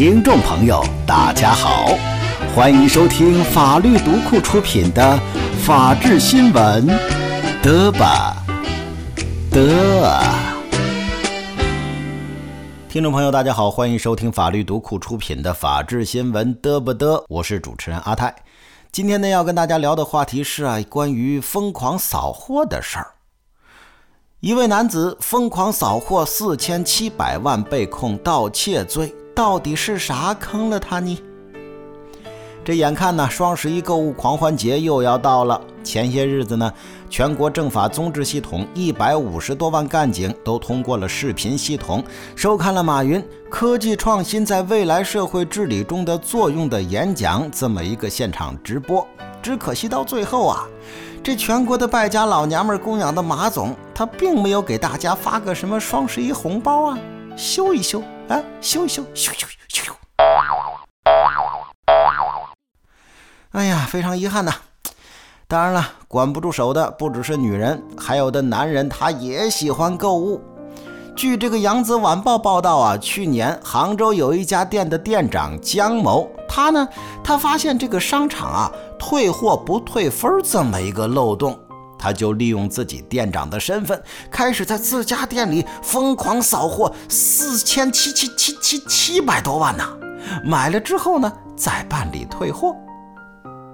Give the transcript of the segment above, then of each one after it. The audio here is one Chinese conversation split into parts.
听众朋友，大家好，欢迎收听法律读库出品的《法治新闻》，得吧，得。听众朋友，大家好，欢迎收听法律读库出品的《法治新闻》，得不得？我是主持人阿泰。今天呢，要跟大家聊的话题是啊，关于疯狂扫货的事儿。一位男子疯狂扫货四千七百万，被控盗窃罪，到底是啥坑了他呢？这眼看呢，双十一购物狂欢节又要到了。前些日子呢，全国政法综治系统一百五十多万干警都通过了视频系统，收看了马云“科技创新在未来社会治理中的作用”的演讲这么一个现场直播。只可惜到最后啊。这全国的败家老娘们供养的马总，他并没有给大家发个什么双十一红包啊，修一修啊，修一修，修修修修。哎呀，非常遗憾呐。当然了，管不住手的不只是女人，还有的男人他也喜欢购物。据这个《扬子晚报》报道啊，去年杭州有一家店的店长江某，他呢，他发现这个商场啊。退货不退分这么一个漏洞，他就利用自己店长的身份，开始在自家店里疯狂扫货，四千七七七七七百多万呢。买了之后呢，再办理退货。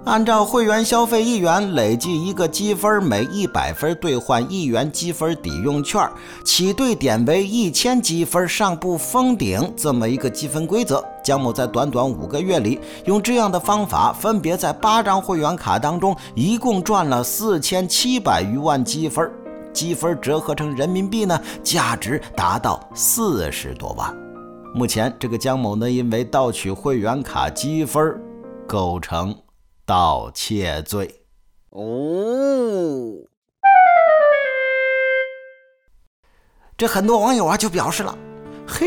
按照会员消费一元，累计一个积分，每一百分兑换一元积分抵用券，起兑点为一千积分，上不封顶这么一个积分规则。江某在短短五个月里，用这样的方法，分别在八张会员卡当中，一共赚了四千七百余万积分，积分折合成人民币呢，价值达到四十多万。目前，这个江某呢，因为盗取会员卡积分，构成。盗窃罪哦，这很多网友啊就表示了：“嘿，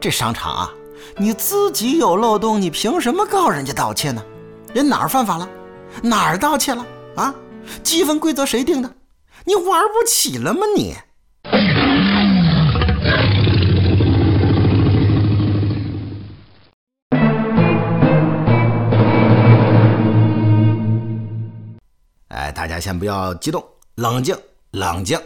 这商场啊，你自己有漏洞，你凭什么告人家盗窃呢？人哪儿犯法了？哪儿盗窃了？啊？积分规则谁定的？你玩不起了吗你？”大家先不要激动，冷静，冷静。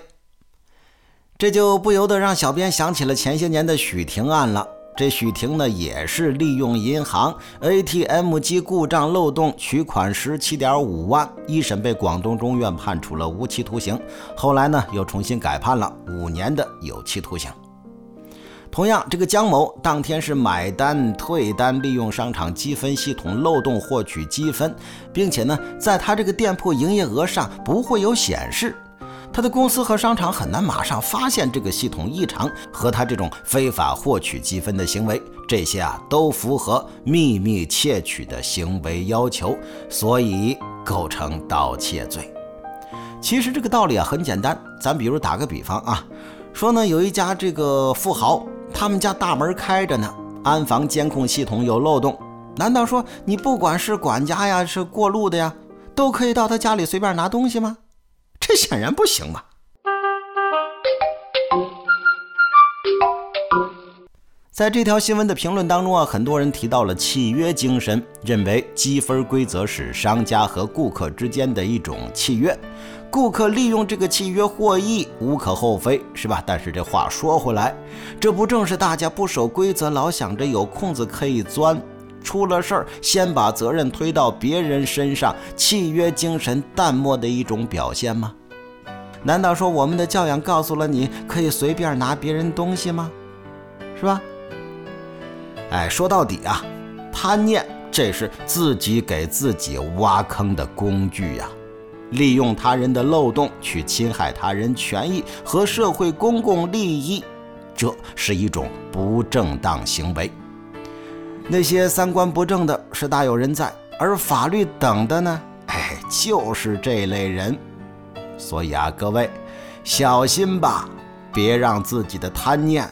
这就不由得让小编想起了前些年的许婷案了。这许婷呢，也是利用银行 ATM 机故障漏洞取款十七点五万，一审被广东中院判处了无期徒刑，后来呢又重新改判了五年的有期徒刑。同样，这个江某当天是买单、退单，利用商场积分系统漏洞获取积分，并且呢，在他这个店铺营业额上不会有显示，他的公司和商场很难马上发现这个系统异常和他这种非法获取积分的行为，这些啊都符合秘密窃取的行为要求，所以构成盗窃罪。其实这个道理啊很简单，咱比如打个比方啊，说呢有一家这个富豪。他们家大门开着呢，安防监控系统有漏洞。难道说你不管是管家呀，是过路的呀，都可以到他家里随便拿东西吗？这显然不行嘛。在这条新闻的评论当中啊，很多人提到了契约精神，认为积分规则是商家和顾客之间的一种契约，顾客利用这个契约获益无可厚非，是吧？但是这话说回来，这不正是大家不守规则，老想着有空子可以钻，出了事儿先把责任推到别人身上，契约精神淡漠的一种表现吗？难道说我们的教养告诉了你可以随便拿别人东西吗？是吧？哎，说到底啊，贪念这是自己给自己挖坑的工具呀！利用他人的漏洞去侵害他人权益和社会公共利益，这是一种不正当行为。那些三观不正的是大有人在，而法律等的呢，哎，就是这类人。所以啊，各位小心吧，别让自己的贪念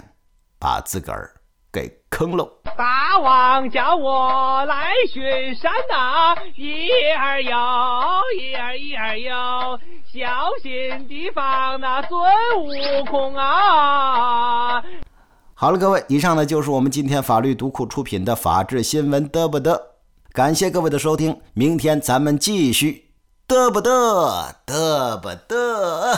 把自个儿给坑喽。大王叫我来巡山呐，一儿有，一儿一儿有，小心提防那孙悟空啊！好了，各位，以上呢就是我们今天法律读库出品的法治新闻嘚不嘚，感谢各位的收听，明天咱们继续嘚不嘚嘚不嘚。